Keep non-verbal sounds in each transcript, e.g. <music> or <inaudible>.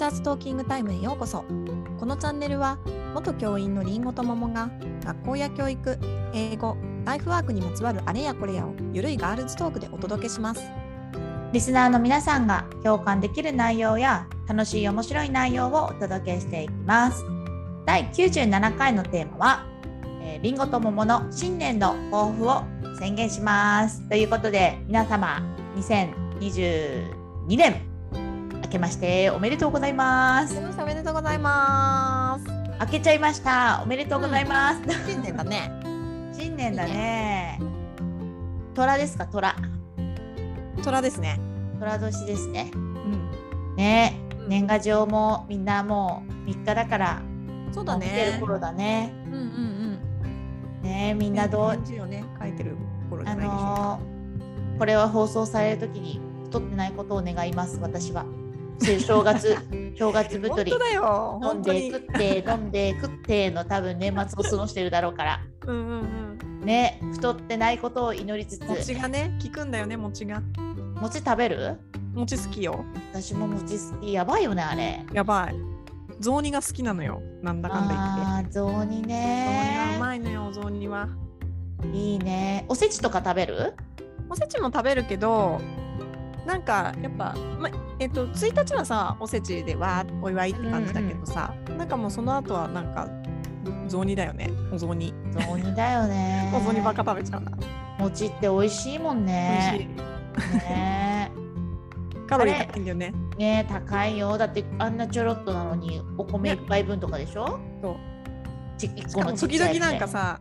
チャーズトーキングタイムへようこそこのチャンネルは元教員のりんごと桃が学校や教育英語ライフワークにまつわるあれやこれやをゆるいガールズトークでお届けしますリスナーの皆さんが共感できる内容や楽しい面白い内容をお届けしていきます。第97回のテーマは、えー、リンゴと桃の新年の抱負を宣言します。ということで皆様2022年明けましておめでとうございます。おめでとうございます明けちゃいました。おめでとうございます。新年だね <laughs> 新年だね。虎ですか？虎。虎ですね虎年ですね。うんね年賀状もみんなもう3日だからそうだもう見てるね頃だね。うんうんねみうんなどう、をね書いてる頃じあゃないでしょうかのーこれは放送される時に太ってないことを願います私は。正月 <laughs> 正月太り。飲んで食って飲んで食っての多分年末を過ごしてるだろうから。うんうんうん。ね太ってないことを祈りつつ。餅がね効くんだよね餅が。餅食べる？餅好きよ。私も餅好き。やばいよねあれ。やばい。雑煮が好きなのよ。なんだかんだ言って。あー雑煮雑煮はうねまいのよ雑煮は。いいね。おせちとか食べる？おせちも食べるけどなんかやっぱ、まえっと1日はさおせちでわーお祝いって感じだけどさ、なんかもうその後はなんか雑煮だよね。お雑煮。雑煮だよね。<laughs> お雑煮ばっか食べちゃうな、餅って美味しいもん美味しね。ね。い <laughs> カロリー高いんだよね。えねえ高いよ。だってあんなちょろっとなのにお米ね。一杯分とかでしょ？そう。ち一しかも個のちっ時々なんかさ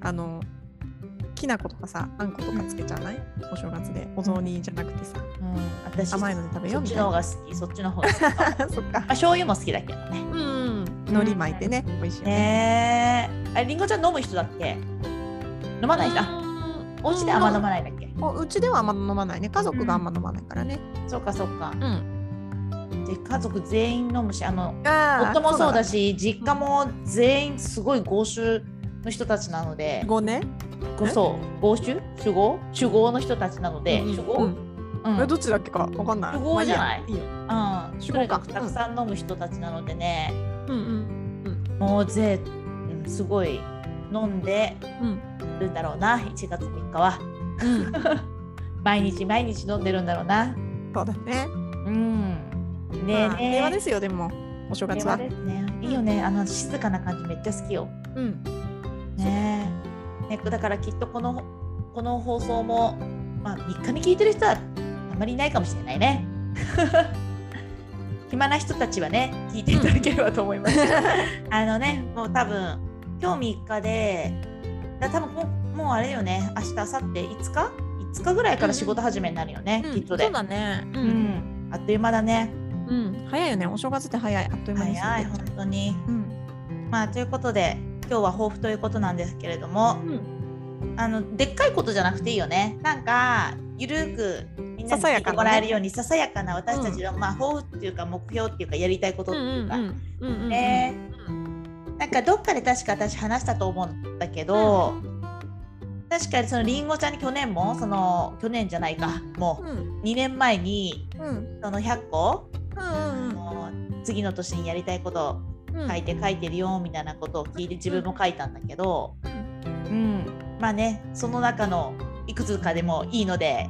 あのきな粉とかさあんことかつけちゃわない、お正月で。お雑煮じゃなくてさ。うん、私甘いので食べよそうっちみたいな。の方が好き。そっちの方が好き。ま <laughs> あそっか。醤油も好きだけどね。うんうん。海苔巻いてね。美味しいよね。ねえ。あれりんごちゃん飲む人だっけ？飲まない人あうん。お家であんま飲まないんだっけ？おうちではあんま飲まないね。家族があんま飲まないからね。そうかそうか。うん。で家族全員飲むし、あのあ夫もそうだしし、実家も全員すごい豪州の人たちなので、五ね？ごそう。豪州酒豪酒豪の人たちなので、うん。酒豪、ううん。どっちだっけか？わかんない。酒豪じゃない？まあいいうん、酒豪か。たくさん飲む人たちなのでね、うん。うん。もうぜ、うん、すごい飲んでうん。るんだろうな。1月3日は。うん。<laughs> 毎日毎日飲んでるんだろうな。そうだね。うん。ねえ平和ですよでも。お正月は。ね。いいよね。あの静かな感じめっちゃ好きよ。うんね。えねだからきっとこのこの放送も、まあ、3日に聞いてる人はあまりいないかもしれないね。<laughs> 暇な人たちはね聞いていただければと思います。<laughs> あのねもう多分今日3日でだ多分もうもうあれよね。明日明後日5日？5日ぐらいから仕事始めになるよね、うん。きっとで。そうだね。ううん。ん、あっという間だね。うん。早いよね。お正月って早い。あっという間に早い本当に。うん。まあということで今日は抱負ということなんですけれども、うんあのでっかいことじゃなくていいよね。なんかゆるくみんなに聞いてもらえるようにささやかな私たちの、まあ抱負っていうか目標っていうかやりたいことっていうか、うんうんうんねうん。なんかどっかで確か私話したと思うんだけど、確かにそのりんごちゃんに去年もその去年じゃないかもうん。う2年前にうん。その100個、うんもう次の年にやりたいこと書いて書いてるよみたいなことを聞いて自分も書いたんだけど、うん、まあねその中のいくつかでもいいので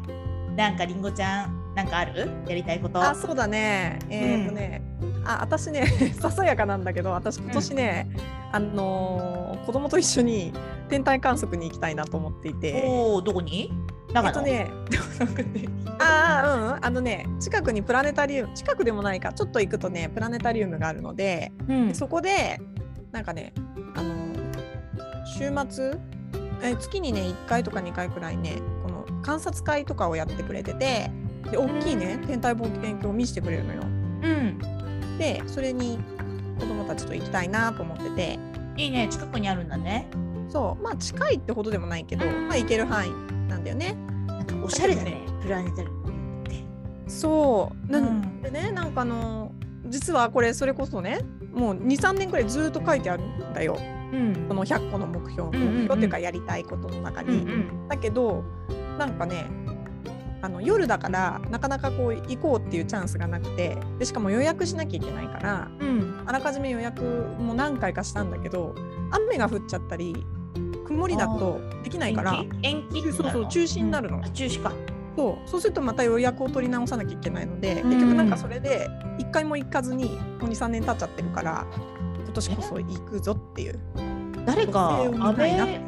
なんかりんごちゃんなんかある？やりたいこと？あそうだね。えー、とね、あ私ね <laughs> ささやかなんだけど私今年ね、あのー子供と一緒に天体観測に行きたいなと思っていて。おおどこに？え長野、っとね <laughs> ああうんあのね近くにプラネタリウム近くでもないかちょっと行くとねプラネタリウムがあるのでうん。そこでなんかねあの週末え月にね1回とか2回くらいねこの観察会とかをやってくれててで大きいね天体望遠鏡を見せてくれるのよ。うん。でそれに子供たちと行きたいなと思ってて。いいね近くにあるんだね。そう。まあ近いってほどでもないけど、まあ、行ける範囲なんだよね。おしゃれだねプラネタリウムって。そう。なんうん。でねなんかあの実はこれそれこそねもう23年くらいずっと書いてあるんだよ。うん。この100個の目標、目標っていうかやりたいことの中に。うんうん。だけどなんかねあの夜だからなかなかこう行こうっていうチャンスがなくてでしかも予約しなきゃいけないからうん。あらかじめ予約も何回かしたんだけど雨が降っちゃったり曇りだとできないから。延期？そうそう中止になるの。うん。あ中止か。そう。そうするとまた予約を取り直さなきゃいけないのでうん。結局なんかそれで1回も行かずにもう23年経っちゃってるから今年こそ行くぞっていう。誰か雨う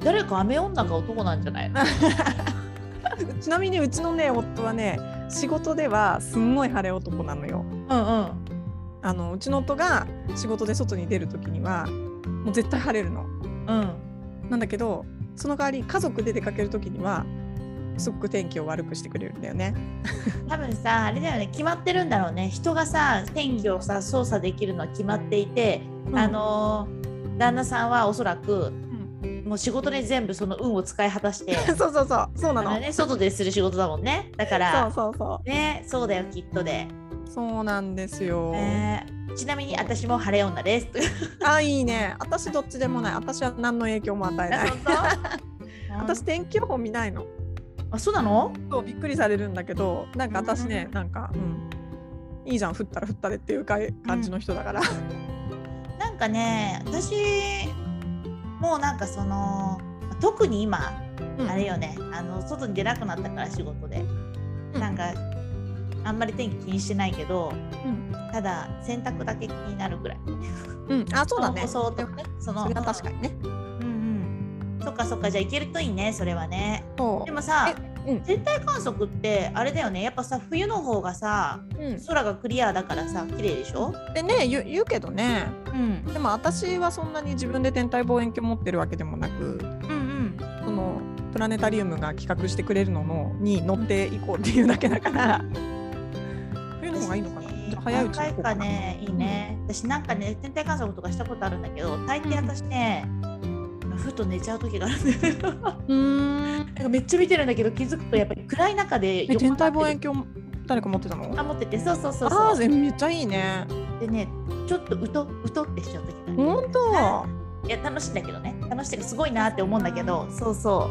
誰か雨女が男なんじゃないの？<laughs> ちなみにうちのね夫はね仕事ではすんごい晴れ男なのよ。うんうん。あのうちの夫が仕事で外に出る時にはもう絶対晴れるの。うんなんだけどその代わり家族で出かける時にはすごく天気を悪くしてくれるんだよね。<laughs> 多分さあれだよね決まってるんだろうね人がさ天気をさ操作できるのは決まっていて、あのー旦那さんはおそらくうん、もう仕事で全部その運を使い果たして <laughs> そうそうそうそうなの。ね外でする仕事だもんねだからそうそうそねそうだよきっとで、うそうなんですよ。ねちなみに私も晴れ女です。あいいね。私どっちでもない。私は何の影響も与えない。<laughs> 私天気予報見ないの。あそうなの？そうびっくりされるんだけどなんか私ねなんかうん。いいじゃん。降ったら降ったでっていうか感じの人だから。なんかね私もうなんかその特に今あれよね。あの外に出なくなったから仕事で、うん。なんかあんまり天気気にしてないけどうんただ洗濯だけ気になるぐらい。うん、あそうだね。舗装とかねその確かにね。うんうん。そっかそっかじゃあ行けるといいねそれはね。そでもさえうん。天体観測ってあれだよね。やっぱさ冬の方がさう。うん、空がクリアだからさ綺麗でしょ？でね言う言うけどね。うん。でも私はそんなに自分で天体望遠鏡持ってるわけでもなくうんうん。そのプラネタリウムが企画してくれるののに乗っていこうっていうだけだから早いうちに何回か。ねいいね。私なんかね天体観測とかしたことあるんだけど大抵私ね、ふと寝ちゃう時があるんだよ。うーん。なんかめっちゃ見てるんだけど気づくとやっぱり暗い中でえ天体望遠遠鏡誰か持ってたの？あ持ってて。そうそうそうあそう。あーめっちゃいいね。でねちょっとうとうとってしちゃう時がある。本当。いや楽しいんだけどね。楽しいけどすごいなって思うんだけど。そうそ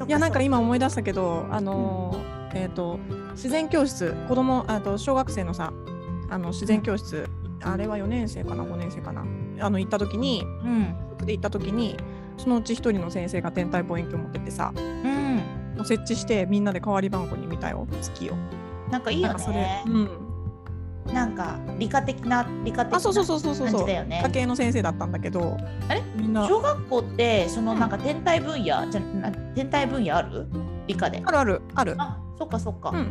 う。いやなんか今思い出したけどあのーえっ、と自然教室子供あと小学生のさあの自然教室、あれは4年生かな5年生かなあの行った時にうん。で行った時にそのうち一人の先生が天体望遠鏡持ってってさうん。もう設置してみんなで代わり番号に見たよ月を。なんかいいよなんかそれねうん。なんか理科的な理科的なあそうそうそうそうそうそう。感じだよね。家系の先生だったんだけどあれ？みんな。小学校ってそのうん。なんか天体分野じゃな天体分野ある？理科で。あるあるある。あそっかそっか。うん。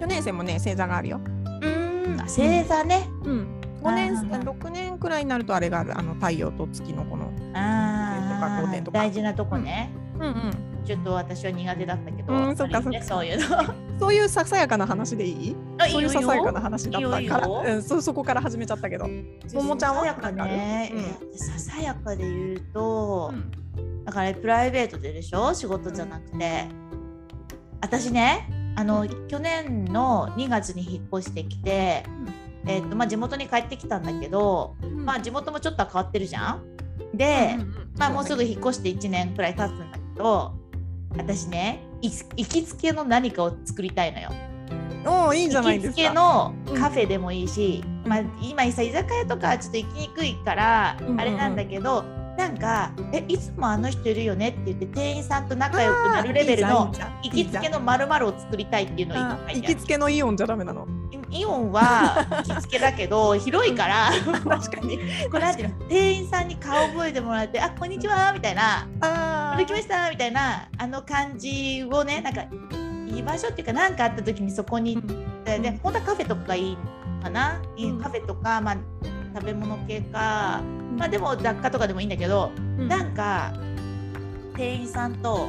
4年生もね星座があるよ。うーん。あ星座ね。うん。5年あー6年くらいになるとあれがあるあの太陽と月のこの。あとか5点とか。ー大事なとこね。うん。うん。ちょっと私は苦手だったけどうんそっかあるよねそういうの。<laughs> そういうささやかな話でいい？あそういうささやかな話だったから。うん、そそこから始めちゃったけど。ももちゃんは？ささやかね、なんささやかで言うと、うん。だからプライベートででしょ？仕事じゃなくて私ねあの去年の2月に引っ越してきて、えーとまあ、地元に帰ってきたんだけど、まあ、地元もちょっとは変わってるじゃん。で、まあ、もうすぐ引っ越して1年くらい経つんだけど私ねい行きつけの何かを作りたいのよ。おおいいじゃない行きつですか。けのカフェでもいいし、まあ、今さ居酒屋とかちょっと行きにくいからうんうんうん。あれなんだけど、なんか「えいつもあの人いるよね」って言って店員さんと仲良くなるレベルの行きつけのまるを作りたいっていうのを行きつけのイオンじゃダメなの？イオンは行きつけだけど <laughs> 広いから確かに。これ店員さんに顔覚えてもらって「あこんにちは」みたいな「あ歩きました」みたいなあの感じをねなんか居場所っていうか何かあった時にそこに行って、でうん。本当はカフェとかがいいかな、うん。カフェとか、まあ、食べ物系か、まあ、でも雑貨とかでもいいんだけど、なんか店員さんと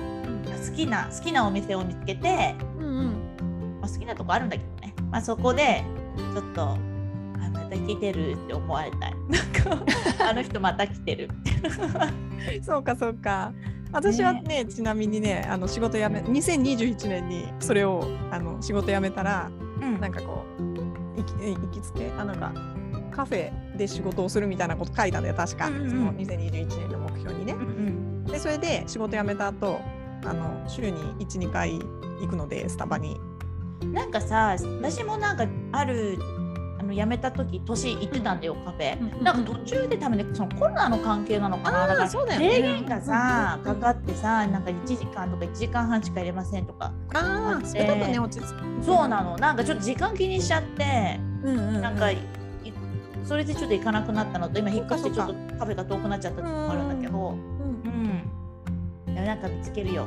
好きな好きなお店を見つけて、うんうん。まあ、好きなとこあるんだけどね、まあ、そこでちょっとあまた来てるって思われたい。なんか。あの人また来てる。<laughs> そうかそうか。私はねちなみにねあの仕事辞め2021年にそれをあの仕事辞めたらうん。なんかこう行き行きつけ？あなんかカフェで仕事をするみたいなこと書いたんだよ確か、うんうん。うんその2021年の目標にね。う。んでそれで仕事辞めた後あの週に12回行くのでスタバに。なんかさ私もなんかあるあの辞めた時年行ってたんだよカフェ、うんうんなんか途中で多分ねそのコロナの関係なのかなだから。そうだよね。制限がさ、うんうんうん。かかってさなんか1時間とか1時間半しか入れませんとか。ああ、それだとね落ち着く。そうなの。なんかちょっと時間気にしちゃってうんうんうん。なんかいそれでちょっと行かなくなったのと今引っ越してちょっそとカフェが遠くなっちゃったってのもあるんだけどうん。うん、なんか見つけるよ。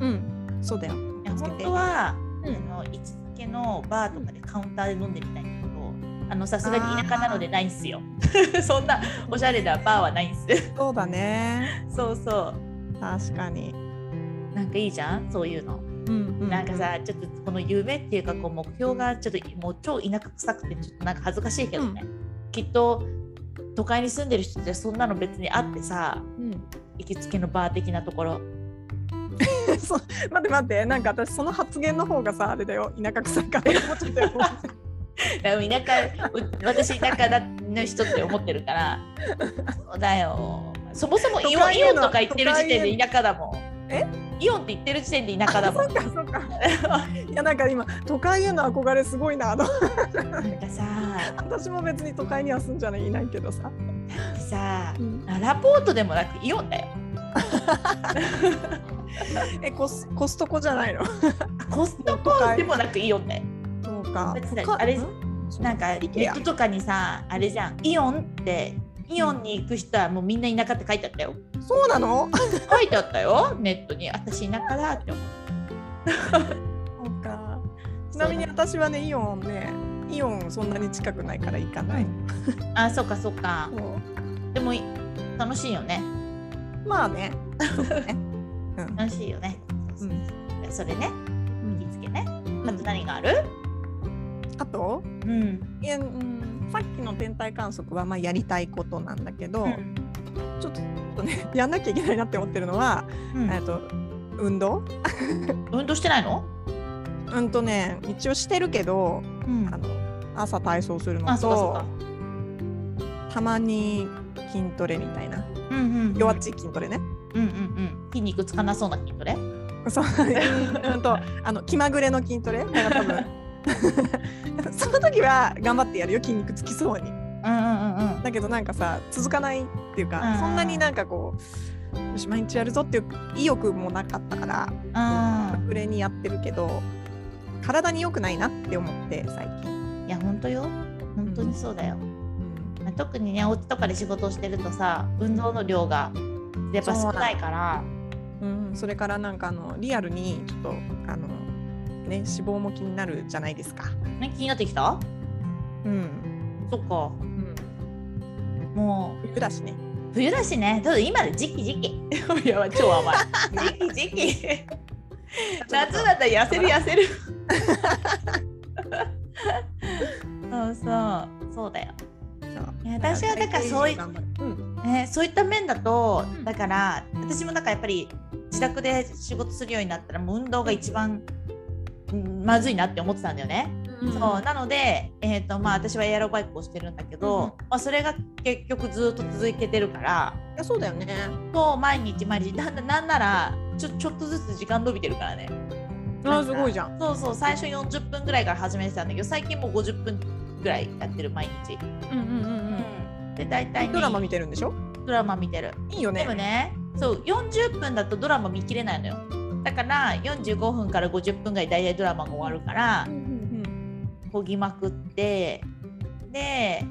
うん、そうだよ。いや見つけて。本当は、うん。あの行きつけのバーとかでカウンターで飲んでみたいんだけどあのさすがに田舎なのでないんすよ。<laughs> そんなおしゃれなバーはないんすそうだね。そうそ確かに。うなんかいいじゃん？そういうの、うんうんなんかさちょっとこの夢っていうかこう目標がちょっともう超田舎臭くてちょっとなんか恥ずかしいけどね、きっと都会に住んでる人ってそんなの別にあってさうん。行きつけのバー的なところ。<laughs> そう。待って待って。なんか私その発言の方がさあれだよ。田舎臭いから思っちゃったよ。<laughs> 田舎う私田舎の人って思ってるから。<laughs> そうだよ。そもそもイオンとか行ってる時点で田舎だもん。え？イオンって言ってる時点で田舎だもん <laughs> そっかそっか。<laughs> いやなんか今都会への憧れすごいなと。なんかさ <laughs> 私も別に都会には住んじゃいないけどさ。さうんララポートでもなくイオンだよえコスコストコじゃないの？コストコでもなくイオンだよそうかあれん？なんかネットとかにさあれじゃんイオンってイオンに行く人はもうみんな田舎って書いてあったよそうなの？書いてあったよネットに私田舎だって思ってそうか。ちなみに私はねイオンねイオンそんなに近くないから行かない。あそうかそうかでもい楽しいよねまあね。楽しいよね。うんそれね、うん行きつけね。うんあと何がある？あと？うん。いや、うん、さっきの天体観測はまあやりたいことなんだけど、ちょっとね <laughs> やんなきゃいけないなって思ってるのは、うんえっと運動？<laughs> 運動してないの？うんとね一応してるけどうんあの朝体操するのとか。たまに筋トレみたいなうんうんうん。弱っちい筋トレね。うんうんうん。筋肉つかなそうな筋トレ？そう <laughs> うんとあの気まぐれの筋トレ？多分 <laughs> その時は頑張ってやるよ筋肉つきそうに。うんうんうんうん。だけどなんかさ続かないっていうか、うんそんなになんかこうよし毎日やるぞっていう意欲もなかったからうん。隠れにやってるけど体に良くないなって思って最近、いや本当よ。本当にそうだよ。特にねお家とかで仕事をしてるとさ、運動の量がやっぱ少ないから。うん、それからなんかあのリアルにちょっとあのね脂肪も気になるじゃないですか。ね気になってきた？うん、そっか。うん、もう冬だしね。冬だしね。ただ今で時期時期。<laughs> いや超甘い。時期時期。<laughs> 夏だったら痩せる痩せる。そうそうそうだよ。いや私はだからそういうんね、そういった面だとうんだから私もなんかやっぱり自宅で仕事するようになったらもう運動が一番うんまずいなって思ってたんだよね。そうなので、えーとまあ、私はエアロバイクをしてるんだけど、うんまあ、それが結局ずっと続けてるからいやそうだよね。そう毎日毎日なんなんならちょちょっとずつ時間伸びてるからね。あーすごいじゃん。そうそう最初40分ぐらいから始めてたんだけど最近もう50分ぐらいやってる毎日。うんうんうんで大体、ね、ドラマ見てるんでしょ？ドラマ見てる。いいよね。でもねそう40分だとドラマ見切れないのよ。だから45分から50分ぐらい大体ドラマが終わるからこぎまくってで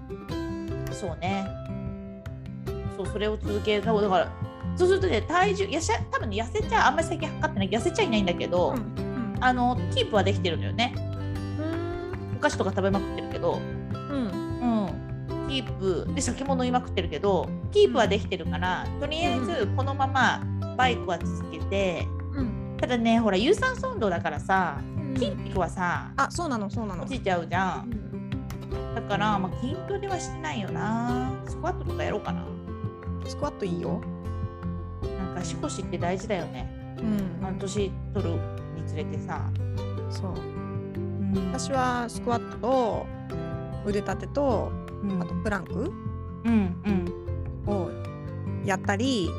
そうね。そうそれを続ける。だからそうするとね体重やしゃ多分ね痩せちゃうあんまり最近測ってない。痩せちゃいないんだけど、うんうん。あのキープはできてるのよね。うんお菓子とか食べまくってるけど。うん。うん。キープで酒も飲みまくってるけどキープはできてるからとりあえずこのままバイクは続けてうんただねほら有酸素運動だからさ筋肉はさあそうなのそうなの。落。ちちゃうじゃん。だから、まあ、筋トレはしてないよな。スクワットとかやろうかな。スクワットいいよ。なんか足腰って大事だよね。うん。半年取るにつれてさ、そう。うん。私はスクワットと腕立てとうん。あとプランクうんうん。をやったり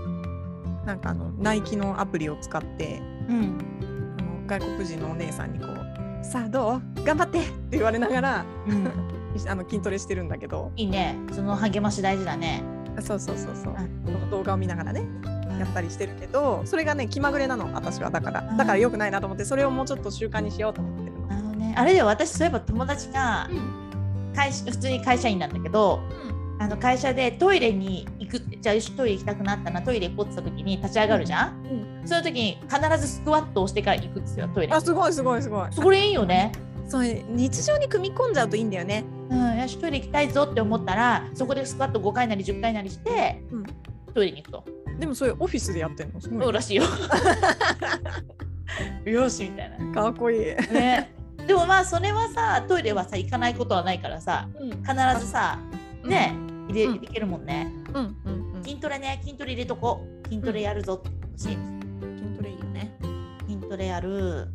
なんかあのナイキのアプリを使ってうん。あの外国人のお姉さんにこう「さあどう？頑張って!」って言われながらうん、<laughs> あの筋トレしてるんだけど。いいね。その励まし大事だね。そうそうそうそう。あこの動画を見ながらねやったりしてるけどそれがね気まぐれなの私は。だからうん。だから良くないなと思ってそれをもうちょっと習慣にしようと思ってるの。なるほどね、あれで私そういえば友達が会社普通に会社員なんだけどあの会社でトイレに行くじゃあトイレ行きたくなったなトイレ行こうってた時に立ち上がるじゃん、その時に必ずスクワットをしてから行くんですよトイレあすごいすごいすごい。それいいよね。そう日常に組み込んじゃうといいんだよね。うんよしトイレ行きたいぞって思ったらそこでスクワット5回なり10回なりして、うん。トイレに行くと。でもそれオフィスでやってんの？すごいそうらしいよ。<laughs> よしみたいな。かっこいい。ね。でもまあそれはさトイレはさ行かないことはないからさうん。必ずさね、入れうん。いけるもんね。うんうんうん。筋トレね。筋トレ入れとこう。筋トレやるぞ。って欲しい。筋トレいいよね。筋トレやる。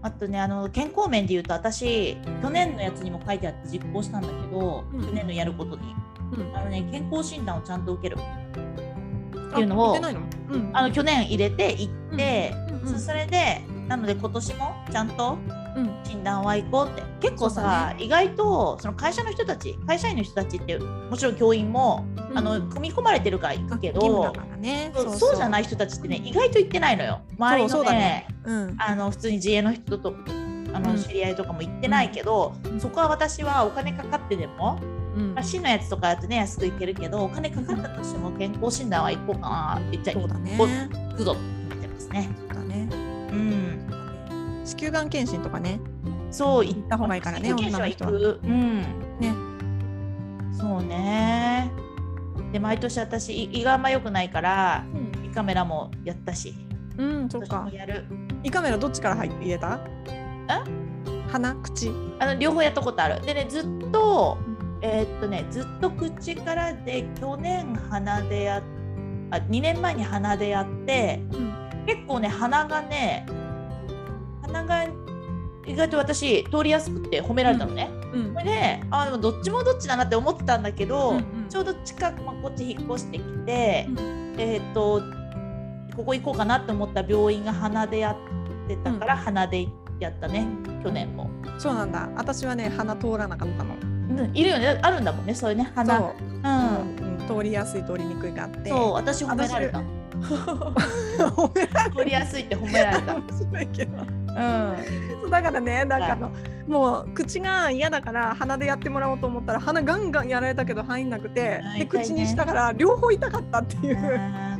あとねあの健康面で言うと私去年のやつにも書いてあって実行したんだけど、うん。去年のやることに。うん。あのね健康診断をちゃんと受ける。っていうのを。あの去年入れて行って、それでなので今年もちゃんとうん診断は行こうって結構さ、意外とその会社の人たち会社員の人たちってもちろん教員も、あの組み込まれてるから行くけど。そうじゃないい人たちってね意外と行ってないのよ周りのそうそうだねね。うん。あの普通に自営の人とあのうん知り合いとかも行ってないけど、うんそこは私はお金かかってでも、うんまあ、市のやつとかだとね安く行けるけどお金かかったとしても健康診断は行こうかなって言っちゃそうだね。行くぞって言ってますね。そうだね。うん、子宮がん検診とかね。そう行った方がいいからね子宮検診は女行く。うん。ね。そうね。で毎年私胃胃があんま良くないからうん。胃カメラもやったし、うん、そっか。やる。胃カメラどっちから入って入れた？鼻、口？あの両方やったことある。でねずっとえーっとねずっと口からで去年鼻でやっあ2年前に鼻でやってうん。結構ね鼻がね鼻が意外と私通りやすくって褒められたのね。うんであでもどっちもどっちだなって思ってたんだけど、うんうんちょうど近く、まあ、こっち引っ越してきて、うんえーっとここ行こうかなって思った病院が鼻でやってたから、鼻でやったね去年も。そうなんだ。私はね鼻通らなかったの。うんいるよねあるんだもんねそういうね鼻。そううんうん。通りやすい通りにくいがあって。そう、私褒められた。<laughs> 褒められ取りやすいって褒められた。<laughs> 面白いけど。うん。そうだからね、なんかあの、もう口が嫌だから鼻でやってもらおうと思ったら鼻ガンガンやられたけど入んなくて、で口にしたから両方痛かったっていう。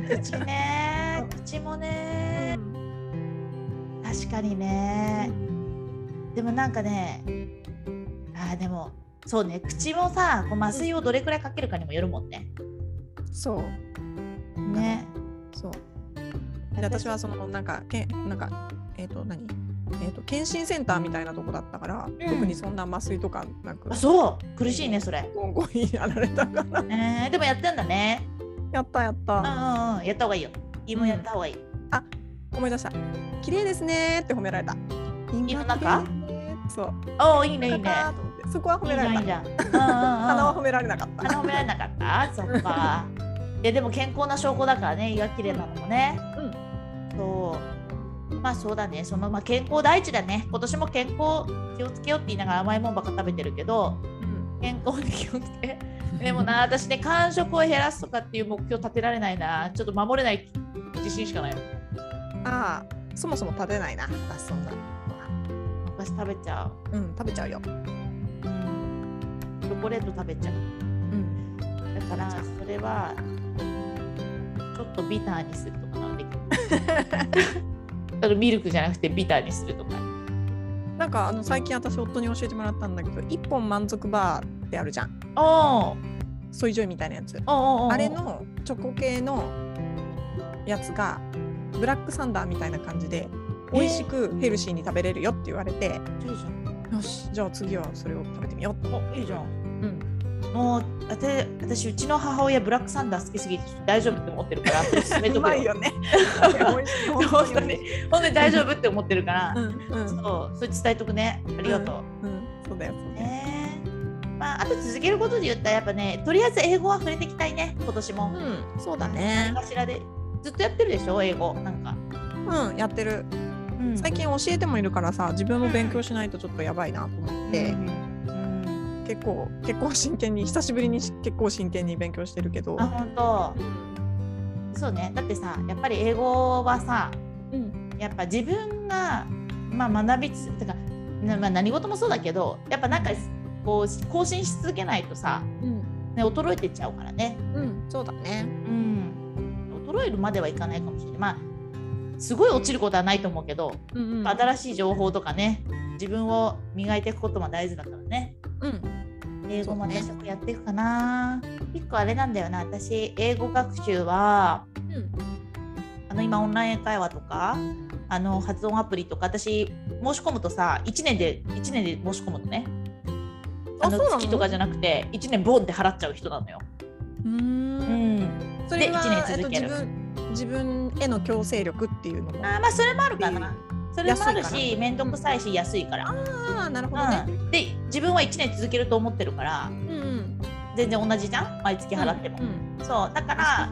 口ね、<laughs> 口もね、確かにね。でもなんかね、あーでも、そうね、口もさ、こう麻酔をどれくらいかけるかにもよるもんね。そう。ね。そう。で私はそのなんかけなんかえっ、と何？えっ、と検診センターみたいなとこだったから、特にそんな麻酔とかなくあ、そう、苦しいね、それ。ゴンゴンやられたから。<laughs> えー、でもやってんだね。やったやっうんた。うんうん、やった方がいいよ。胃もやった方がいい。思い出した。綺麗ですねーって褒められた。胃の中？そう。おお、いいね、いいね。そこは褒められた鼻は褒められなかった。鼻褒められなかった？<laughs> そっか。いやでも健康な証拠だからね胃が綺麗なのもね。そう。まあそうだね。そのまあ健康第一だね。今年も健康気をつけようって言いながら甘いもんばっか食べてるけど、うん健康に気をつけ。<laughs> でもな、私ね、間食を減らすとかっていう目標立てられないな。ちょっと守れない自信しかない。ああ、そもそも食べないな。私そんな。私食べちゃう。うん、食べちゃうよ。うん。チョコレート食べちゃう。うん。だからそれはちょっとビターにするとかなできる <laughs> あのミルクじゃなくてビターにするとか。なんかあの最近私夫に教えてもらったんだけど、一本満足バーってあるじゃん。おーソイジョイみたいなやつ。おーおーおーあれのチョコ系のやつがブラックサンダーみたいな感じで美味しくヘルシーに食べれるよって言われて、いいじゃん。よしじゃあ次はそれを食べてみようとおいいじゃん。うんもう私うちの母親ブラックサンダー好きすぎて大丈夫って思ってるからそれ進めとうくよね。本当に本当に大丈夫って思ってるから、<laughs> うんうん。そうそれ伝えとくね。ありがとう、うんそうだよそうだよ。ね。まああと続けることで言ったらやっぱねとりあえず英語は触れていきたいね。今年も、うん。そうだね。何かしらで。ずっとやってるでしょ？英語。なんか。うんやってる。うん。最近教えてもいるからさ自分も勉強しないとちょっとやばいなと思って、うんうん結構結構真剣に久しぶりにし結構真剣に勉強してるけど。あ本当。そうね。だってさやっぱり英語はさうん。やっぱ自分が、まあ、学びつてか、なまあ、何事もそうだけどやっぱなんかこう更新し続けないとさ、うん。ね、衰えてっちゃうからね、うんそうだね。うん、衰えるまではいかないかもしれない。まあすごい落ちることはないと思うけど、うんうん。新しい情報とかね自分を磨いていくことも大事だからね。うん英語も私もやっていくかな、一個あれなんだよな。私英語学習はうんあの今オンライン英会話とかあの発音アプリとか私申し込むとさ1年で1年で申し込むのね。あの月とかじゃなくて1年ボンって払っちゃう人なのよ。うん。ん、それはで一年続ける。えっと自分自分への強制力っていうのも？あーまあそれもあるかな。それもあるし面倒くさいし安いから。ああなるほどね。うん、で自分は1年続けると思ってるからうんうん。全然同じじゃん？毎月払っても。うんそうだから、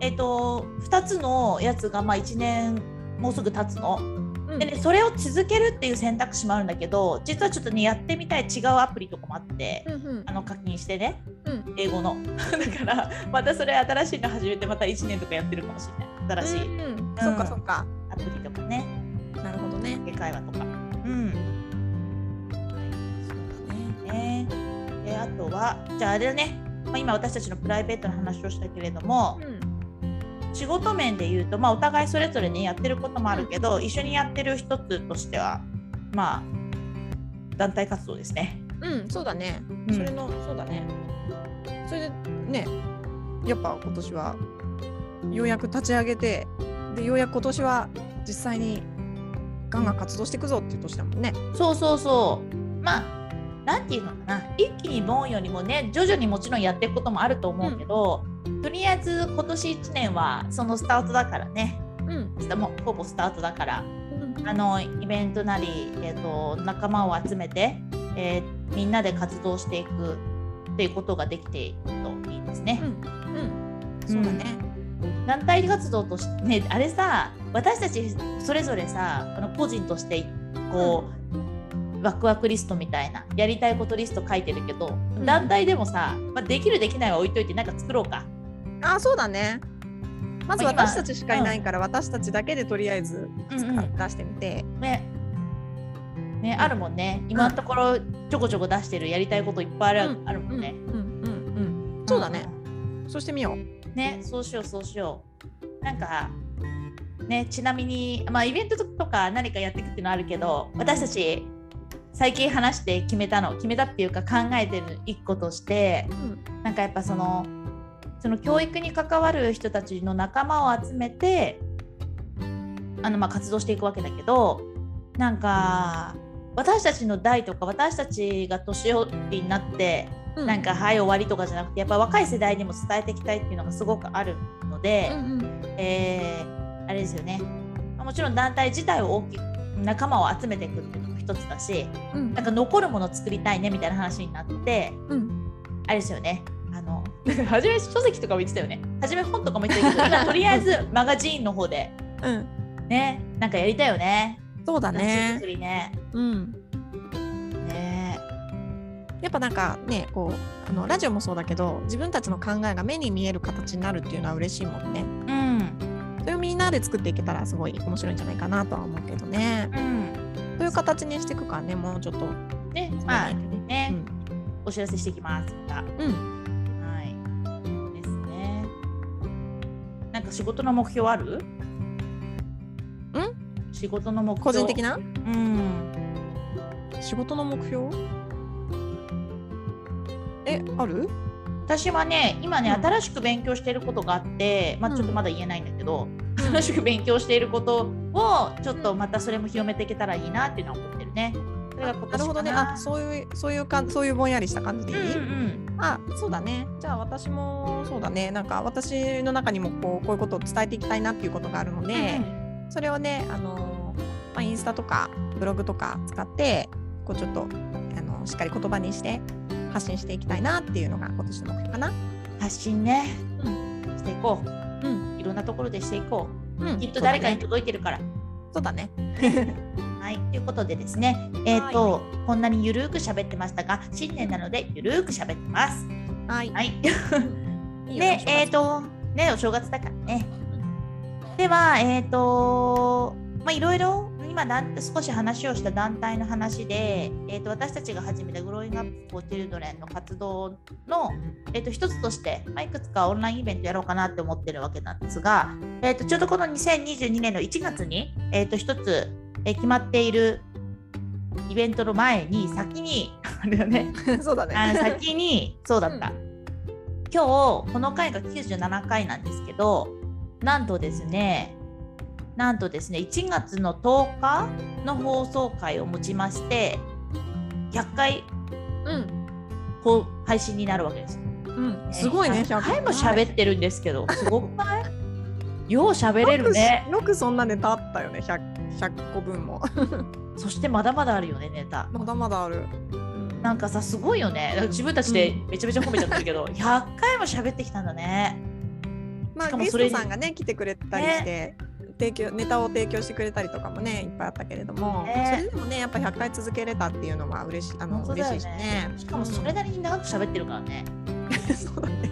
えっと2つのやつがまあ1年もうすぐ経つの。うん。でね、それを続けるっていう選択肢もあるんだけど実はちょっとねやってみたい違うアプリとかもあって、うんうん。あの課金してねうん。英語の。<laughs> だからまたそれ新しいの始めてまた1年とかやってるかもしれない。新しい。うんうん。そっかそっか。アプリとかねなるほどね。英会話とか。うん。そうだね。であとはじゃああれだね、まあ、今私たちのプライベートの話をしたけれどもうん。仕事面で言うと、まあ、お互いそれぞれねやってることもあるけど一緒にやってる一つとしてはまあ団体活動ですね。うんそうだね。うん。それのそうだね。それでねやっぱ今年はようやく立ち上げてでようやく今年は実際にガンガン活動していくぞっていう年だもんね。そうそうそう。まあなんていうのかな一気にボンよりもね徐々にもちろんやっていくこともあると思うけど、とりあえず今年1年はそのスタートだからねうんもうほぼスタートだからうんあのイベントなり、えー、と仲間を集めて、えーみんなで活動していくっていうことができているといいですね。うんうんそうだね。団体活動としてねあれさ私たちそれぞれさあの個人としてこう、ワクワクリストみたいなやりたいことリスト書いてるけど、ん団体でもさ、まあ、できるできないは置いといてなんか作ろうか。あそうだね。まず私たちしかいないから、私たちだけでとりあえずうんうん出してみて、ねねあるもんね今のところちょこちょこ出してるやりたいこといっぱいある,、うんあるもんね。うんうんうんそうだね。そうしてみよう。ねそうしようそうしよう。なんかねちなみにまあイベントとか何かやっていくっていうのはあるけど私たち最近話して決めたの決めたっていうか考えてる一個としてうん。なんかやっぱそのその教育に関わる人たちの仲間を集めてあのまあ活動していくわけだけどなんか私たちの代とか私たちが年寄りになってうん。なんかはい終わりとかじゃなくてやっぱ若い世代にも伝えていきたいっていうのがすごくあるので、うんうん。えーあれですよね。まあもちろん団体自体を大きく仲間を集めていくっていうのも一つだしうん。なんか残るものを作りたいねみたいな話になってうん。あれですよね。あの <laughs> 初め書籍とかも言ってたよね。初め本とかも言ってた。け <laughs> ど今とりあえずマガジーンの方でうん。ねなんかやりたいよね。そうだね。作。りね。うん。ねやっぱなんかねこうあのラジオもそうだけど自分たちの考えが目に見える形になるっていうのは嬉しいもんね。うんそれをみんなで作っていけたらすごい面白いんじゃないかなとは思うけどね。うんそういう形にしていくからねもうちょっと。ねまあね。ね、お知らせしていきますまたうん。うん。はい。ですね。なんか仕事の目標ある？ん？仕事の目標。個人的な？うん。仕事の目標？えある？私はね、今ね、うん新しく勉強していることがあって、まあうんちょっとまだ言えないんだけど、新しく勉強していることをちょっとまたそれも広めていけたらいいなっていうのは思ってるね。それが今なるほどね。あそういうそういうかそういうぼんやりした感じでいい、うんうんあそうだね。じゃあ私もそうだね。なんか私の中にもこうこういうことを伝えていきたいなっていうことがあるのうん。で、それをね、あのまあ、インスタとかブログとか使ってこうちょっとあのしっかり言葉にして発信していきたいなっていうのが今年の目標かな。発信ね、うしていこう。うんいろんなところでしていこう。うんきっと誰かにそう届いてるから。だね。<laughs> はい、ということでですね、えっ、と、こんなにゆるーく喋ってましたが、新年なのでゆるーく喋ってます。はい。はい。<laughs> で、えっ、、と、ね、お正月だからね。では、えっ、と、まあ、いろいろ、今少し話をした団体の話で、えー、と私たちが始めたグローイングアップフォーチルドレンの活動の、えー、と一つとして、まあ、いくつかオンラインイベントやろうかなって思ってるわけなんですが、えー、とちょうどこの2022年の1月に、えー、と一つ、えー決まっているイベントの前に先にあれだね。<laughs> そうだね。あの先にそうだった、今日この回が97回なんですけどなんとですねなんとですね1月の10日の放送回をもちまして100回うん。配信になるわけですよ。うん。すごいね。100回も喋ってるんですけどすごくない？よう喋れるね。よくそんなネタあったよね。100, 100個分も。<laughs> そしてまだまだあるよねネタ。まだまだある。なんかさすごいよね自分たちでめちゃめちゃ褒めちゃってるけど、<laughs> 100回も喋ってきたんだね。まあゲストさんがね来てくれたりして、提供ネタを提供してくれたりとかもねいっぱいあったけれども、ねそれでもねやっぱ100回続けれたっていうのは嬉しいあの本当だよ嬉しいしね。しかもそれなりに長く喋ってるからね。う <laughs> んそうだね。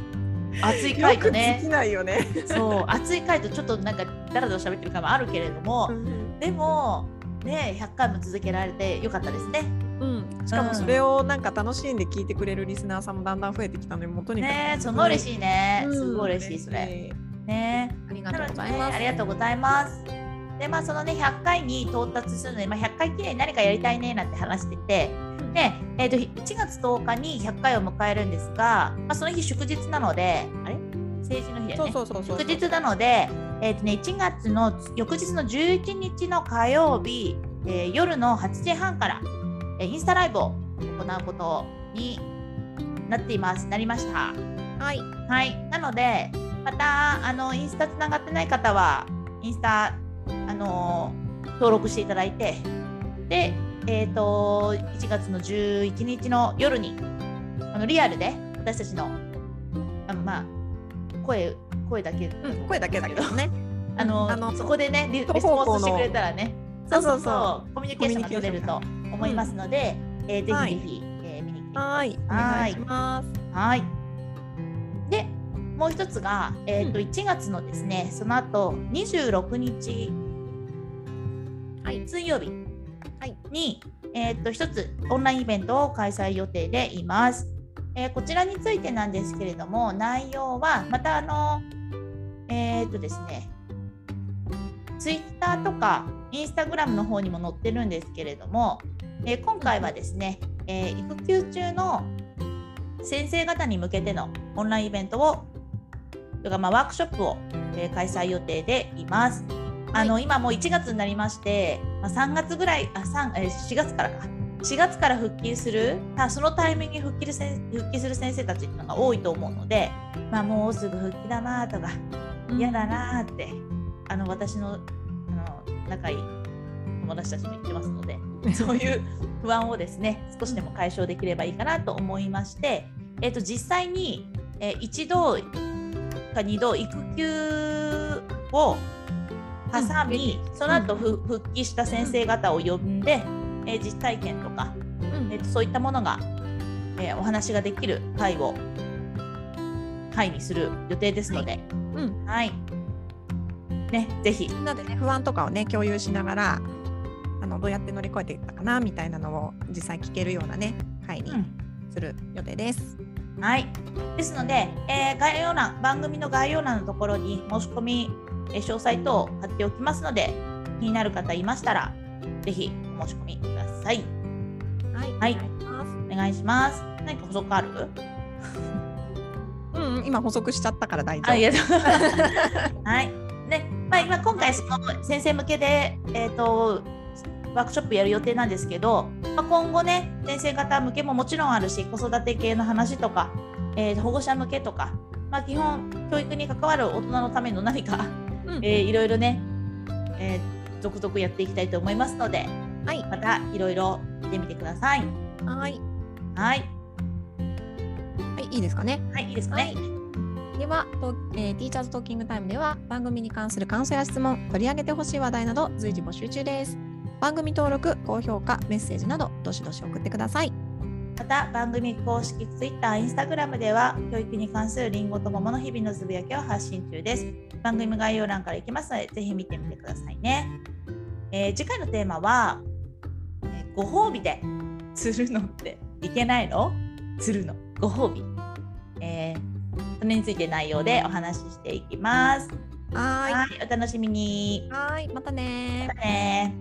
熱い回とよくね尽きないよね。そう熱い回とちょっとなんかだらだら喋ってる回もあるけれども、でもね100回も続けられてよかったですね。うん。しかもそれをなんか楽しんで聞いてくれるリスナーさんもだんだん増えてきたので、もうとにかくねすごい嬉しいね。うんすごい嬉しいそれ。ねありがとうございます。ありがとうございます。でまあそのね100回に到達するので、まあ、100回記念に何かやりたいねなんて話しててで、えー、と1月10日に100回を迎えるんですが、まあ、その日祝日なのであれ？成人の日だよね。そうそうそうそう。祝日なので、えーとね、1月の翌日の11日の火曜日、えー夜の8時半から、えーインスタライブを行うことになっています。なりました。はい。はい。なので、また、あの、インスタつながってない方は、インスタ、あのー登録していただいて、で、えっ、と、1月の11日の夜に、あのリアルで私たちの、あまあ、声、声だけうん、声だけだけどね。あのあのそこでねリリスポンスしてくれたらねそうそうそうコミュニケーションが取れると思いますので、えーぜはいひぜひ、えー見に来てくださはいい。お願いします。はいでもう一つが、えーとうん。1月のですねその後26日、はい。水曜日。はい。に、えー、と一つオンラインイベントを開催予定でいます。えーこちらについてなんですけれども内容はまたあのえっ、とですねツイッターとかインスタグラムの方にも載ってるんですけれども、えー今回はですね、えー育休中の先生方に向けてのオンラインイベントをとかまあワークショップを、えー開催予定でいます。あの今もう1月になりまして、まあ、3月ぐらいあ3、えー4月からか。4月から復帰するたそのタイミングに復帰する先生たちっていうのが多いと思うので、まあ、もうすぐ復帰だなとか嫌だなーって、あの私のあの仲いい友達たちも言ってますので <laughs> そういう不安をですね少しでも解消できればいいかなと思いまして、えー、と実際に、えー一度か二度育休を挟み、その後ふ復帰した先生方を呼んで、えー実体験とか、えーとそういったものが、えーお話ができる会を会にする予定ですので、うん。はい。ね、ぜひ。みんなでね不安とかをね共有しながらあのどうやって乗り越えていったかなみたいなのを実際聞けるようなね会にする予定です。はい。ですので、えー概要欄、番組の概要欄のところに申し込み、えー詳細等を貼っておきますので、気になる方いましたら、ぜひお申し込みください。はいはいお願いします。何か補足ある？<laughs> うんうん今補足しちゃったから大丈夫。<laughs> はい。で、まあ、今今回その先生向けで、えっ、と、ワークショップやる予定なんですけど、まあ、今後ね、先生方向けももちろんあるし、子育て系の話とか、えー保護者向けとか、まあ、基本、教育に関わる大人のための何か、うんえーいろいろね、えー続々やっていきたいと思いますので、はいまたいろいろ見てみてください。はいはい。はいいいですかね。はい、いいですかね。はいでは、とえーティーチャーズトーキングタイムでは番組に関する感想や質問、取り上げてほしい話題など随時募集中です。番組登録、高評価、メッセージなどどしどし送ってください。また番組公式 Twitter、Instagram では教育に関するりんごと桃の日々のつぶやきを発信中です。番組概要欄から行きますので、ぜひ見てみてくださいね。えー次回のテーマは、えーご褒美で釣るのっていけないの？釣るの、ご褒美。えーそれについて内容でお話ししていきます。はーい。はい、お楽しみに。はーい。またねーまたね